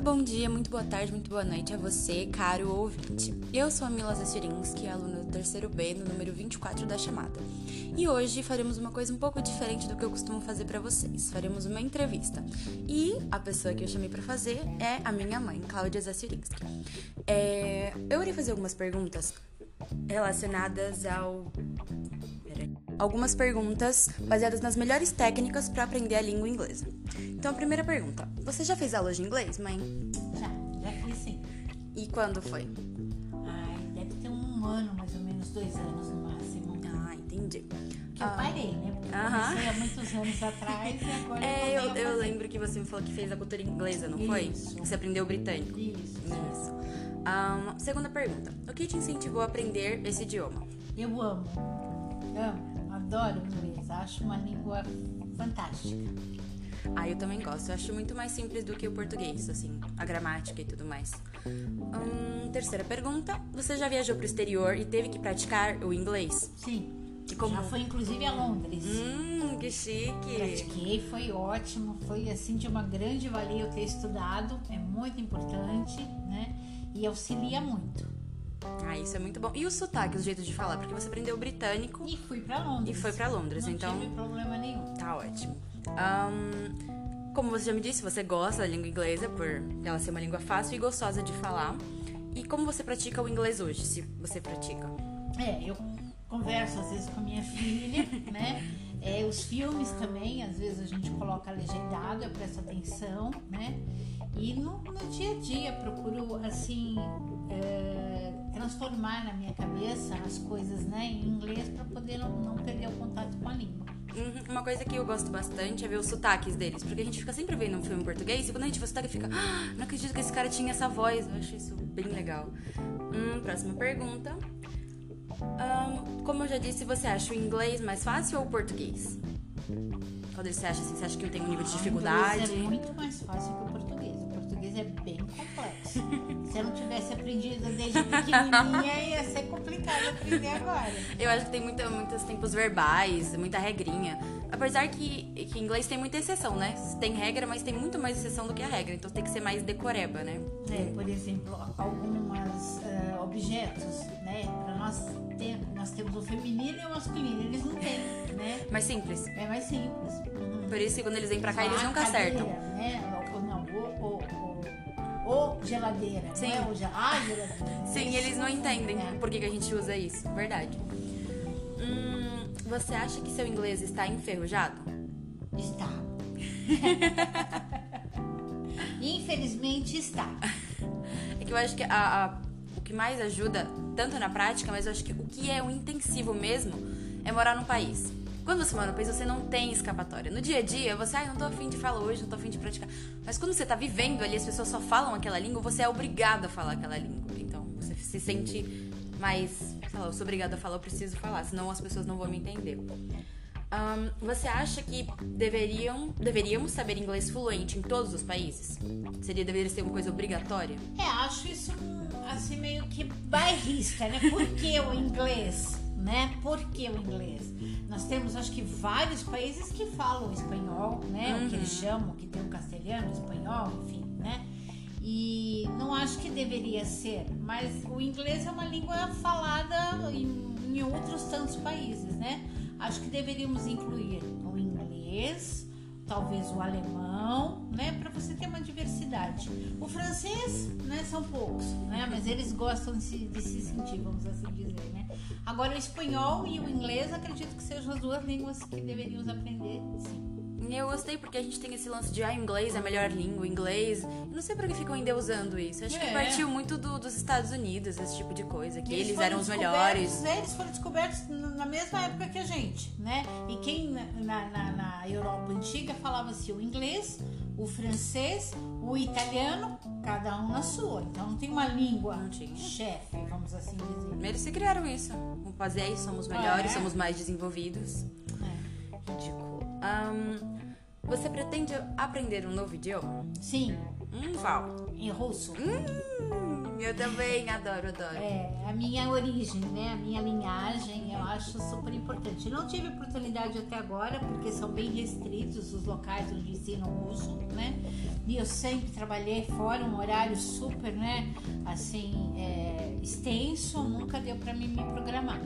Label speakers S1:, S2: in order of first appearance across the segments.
S1: Muito bom dia, muito boa tarde, muito boa noite a você, caro ouvinte. Eu sou a Mila Zachirinski, aluna do terceiro B, no número 24 da chamada. E hoje faremos uma coisa um pouco diferente do que eu costumo fazer para vocês. Faremos uma entrevista. E a pessoa que eu chamei para fazer é a minha mãe, Cláudia Zachirinski. É... Eu irei fazer algumas perguntas relacionadas ao algumas perguntas baseadas nas melhores técnicas para aprender a língua inglesa. Então, a primeira pergunta: Você já fez aula de inglês, mãe?
S2: Já, já fiz sim.
S1: E quando foi?
S2: Ai, deve ter um ano, mais ou menos, dois anos no máximo.
S1: Ah, entendi.
S2: Que eu
S1: Ah.
S2: parei, né? Porque eu
S1: Aham.
S2: comecei há muitos anos atrás e agora
S1: É, eu, eu
S2: fazer.
S1: lembro que você me falou que fez a cultura inglesa, não foi?
S2: Isso.
S1: Você aprendeu britânico.
S2: Isso.
S1: Isso. Ah, segunda pergunta: O que te incentivou a aprender esse idioma?
S2: Eu amo. Amo. Adoro o inglês. Acho uma língua fantástica.
S1: Ah, eu também gosto. Eu acho muito mais simples do que o português, assim, a gramática e tudo mais. Hum, terceira pergunta: Você já viajou pro exterior e teve que praticar o inglês?
S2: Sim.
S1: E como-
S2: Já foi inclusive a Londres.
S1: Hum, que chique!
S2: Pratiquei, foi ótimo, foi assim de uma grande valia eu ter estudado, é muito importante, né? E auxilia muito.
S1: Ah, isso é muito bom. E o sotaque, o jeito de falar? Porque você aprendeu britânico
S2: E fui pra Londres.
S1: e foi pra Londres,
S2: Não
S1: então
S2: tive problema nenhum.
S1: tá ótimo. Ahn, como você já me disse, você gosta da língua inglesa por ela ser uma língua fácil e gostosa de falar. E como você pratica o inglês hoje, se você pratica?
S2: É, eu converso às vezes com a minha filha, né? É, os filmes também, às vezes a gente coloca legendado, eu presto atenção, né? E no, no dia a dia procuro, assim, é, transformar na minha cabeça as coisas né, em inglês para poder não, não perder o contato com a língua.
S1: Uhum, Uma coisa que eu gosto bastante é ver os sotaques deles, porque a gente fica sempre vendo um filme em português e quando a gente vê o sotaque fica, ah, não acredito que esse cara tinha essa voz. Eu acho isso bem legal. Hum, próxima pergunta. Ahn, como eu já disse, você acha o inglês mais fácil ou o português? Quando você acha assim, você acha que tem um nível de
S2: Ah, o
S1: dificuldade?
S2: inglês é muito mais fácil que o português é bem complexo. Se eu não tivesse aprendido desde pequenininha, ia ser complicado aprender agora.
S1: Eu acho que tem muita, muitos tempos verbais, muita regrinha. Apesar que, que inglês tem muita exceção, né? Tem regra, mas tem muito mais exceção do que a regra. Então tem que ser mais decoreba, né?
S2: É, por exemplo, alguns objetos, né? Para nós ter, nós temos o feminino e o masculino, eles não têm, né?
S1: Mais simples.
S2: É mais simples.
S1: Por isso que quando eles vêm pra cá, eles nunca
S2: cadeira,
S1: acertam.
S2: Né? Geladeira,
S1: Sim.
S2: não é o gel- a geladeira.
S1: Sim, eles não entendem
S2: É.
S1: por que, que a gente usa isso. Verdade. Hum, você acha que seu inglês está enferrujado?
S2: Está. Infelizmente está.
S1: É que eu acho que a- a- o que mais ajuda, tanto na prática, mas eu acho que o que é o intensivo mesmo é morar num país. Quando você mora num país, você não tem escapatória. No dia a dia, você, ah, eu não tô afim de falar hoje, não tô afim de praticar. Mas quando você tá vivendo ali, as pessoas só falam aquela língua, você é obrigado a falar aquela língua. Então, você se sente mais, sei lá, eu sou obrigado a falar, eu preciso falar, senão as pessoas não vão me entender. Ahn, você acha que deveriam, deveríamos saber inglês fluente em todos os países? Seria, deveria ser uma coisa obrigatória?
S2: É, acho isso assim meio que bairrista, né? Por que o inglês? Né? Por que o inglês? Nós temos, acho que, vários países que falam espanhol, né? O que eles chamam, que tem o castelhano, o espanhol, enfim, né? E não acho que deveria ser, mas o inglês é uma língua falada em, em outros tantos países, né? Acho que deveríamos incluir o inglês, talvez o alemão, né, para você ter uma diversidade. O francês, né, são poucos, né, mas eles gostam de se, de se sentir, vamos assim dizer, né. Agora o espanhol e o inglês, acredito que sejam as duas línguas que deveríamos aprender, sim.
S1: E eu gostei porque a gente tem esse lance de ah, inglês é a melhor língua, inglês. Eu não sei por que ficam endeusando isso. Acho que
S2: É.
S1: partiu muito do- dos Estados Unidos, esse tipo de coisa, que eles,
S2: foram
S1: eram os melhores.
S2: né, eles foram descobertos na mesma época que a gente, né? E quem na, na- na- Europa antiga falava-se o inglês, o francês, o italiano, cada um na sua. Então não tem uma língua
S1: Não tinha.
S2: chefe, vamos assim dizer.
S1: Eles se criaram isso. Vamos fazer isso, somos melhores,
S2: é?
S1: somos mais desenvolvidos.
S2: É.
S1: Ridículo. Ahn, você pretende aprender um novo idioma?
S2: Sim,
S1: Hum, qual?
S2: Em russo.
S1: Hum, eu também adoro, adoro.
S2: É, a minha origem, né? A minha linhagem, eu acho super importante. Não tive oportunidade até agora, porque são bem restritos os locais onde ensinam russo, né? E eu sempre trabalhei fora, um horário super, né? Assim, é, extenso, nunca deu para mim me programar.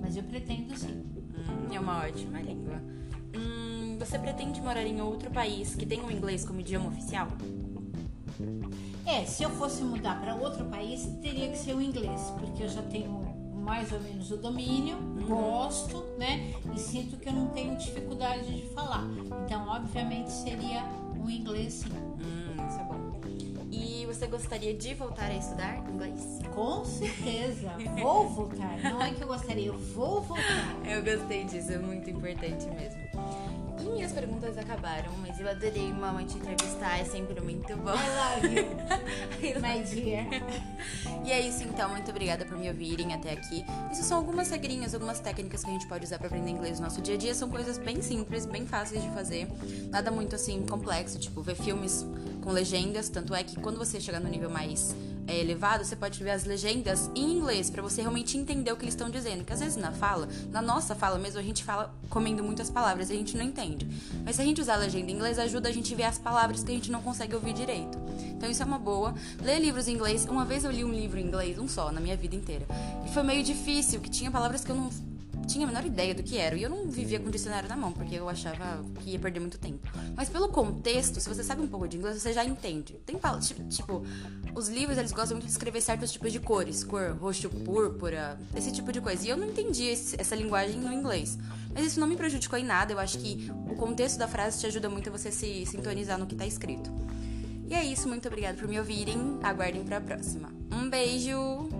S2: Mas eu pretendo sim.
S1: Hum, é uma ótima língua. Você pretende morar em outro país que tenha o inglês como idioma oficial?
S2: É, se eu fosse mudar para outro país, teria que ser o inglês, porque eu já tenho mais ou menos o domínio, uhum. gosto, né? E sinto que eu não tenho dificuldade de falar. Então, obviamente, seria o inglês sim.
S1: Hum, isso é bom. Você gostaria de voltar a estudar inglês?
S2: Com certeza. vou voltar. Não é que eu gostaria, eu vou voltar.
S1: Eu gostei disso, é muito importante mesmo. E minhas perguntas acabaram, mas eu adorei, mamãe, te entrevistar, é sempre muito bom.
S2: I love you, my dear.
S1: E é isso então, muito obrigada por me ouvirem até aqui. Isso são algumas regrinhas, algumas técnicas que a gente pode usar para aprender inglês no nosso dia a dia. São coisas bem simples, bem fáceis de fazer. Nada muito assim complexo, tipo ver filmes com legendas. Tanto é que quando você chegar no nível mais é, elevado, você pode ver as legendas em inglês para você realmente entender o que eles estão dizendo. Porque às vezes na fala, na nossa fala mesmo, a gente fala comendo muitas palavras e a gente não entende. Mas se a gente usar a legenda em inglês, ajuda a gente ver as palavras que a gente não consegue ouvir direito. Então isso é uma boa. Ler livros em inglês. Uma vez eu li um livro em inglês, um só, na minha vida inteira. E foi meio difícil, que tinha palavras que eu não tinha a menor ideia do que era. E eu não vivia com o dicionário na mão, porque eu achava que ia perder muito tempo. Mas pelo contexto, se você sabe um pouco de inglês, você já entende. Tem tipo, os livros, eles gostam muito de escrever certos tipos de cores, cor roxo, púrpura, esse tipo de coisa. E eu não entendi esse, essa linguagem no inglês. Mas isso não me prejudicou em nada. Eu acho que o contexto da frase te ajuda muito a você se sintonizar no que tá escrito. E é isso, muito obrigada por me ouvirem. Aguardem para a próxima. Um beijo!